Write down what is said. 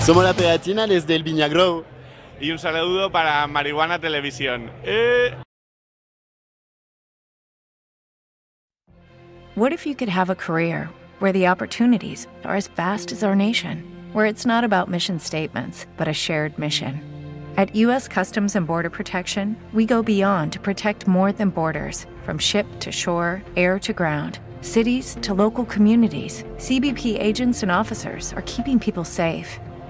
Somos la pegatina desde el Viñagrow. Y un saludo para Marihuana Televisión. Eh. What if you could have a career where the opportunities are as vast as our nation, where it's not about mission statements, but a shared mission? At U.S. Customs and Border Protection, we go beyond to protect more than borders from ship to shore, air to ground, cities to local communities. CBP agents and officers are keeping people safe.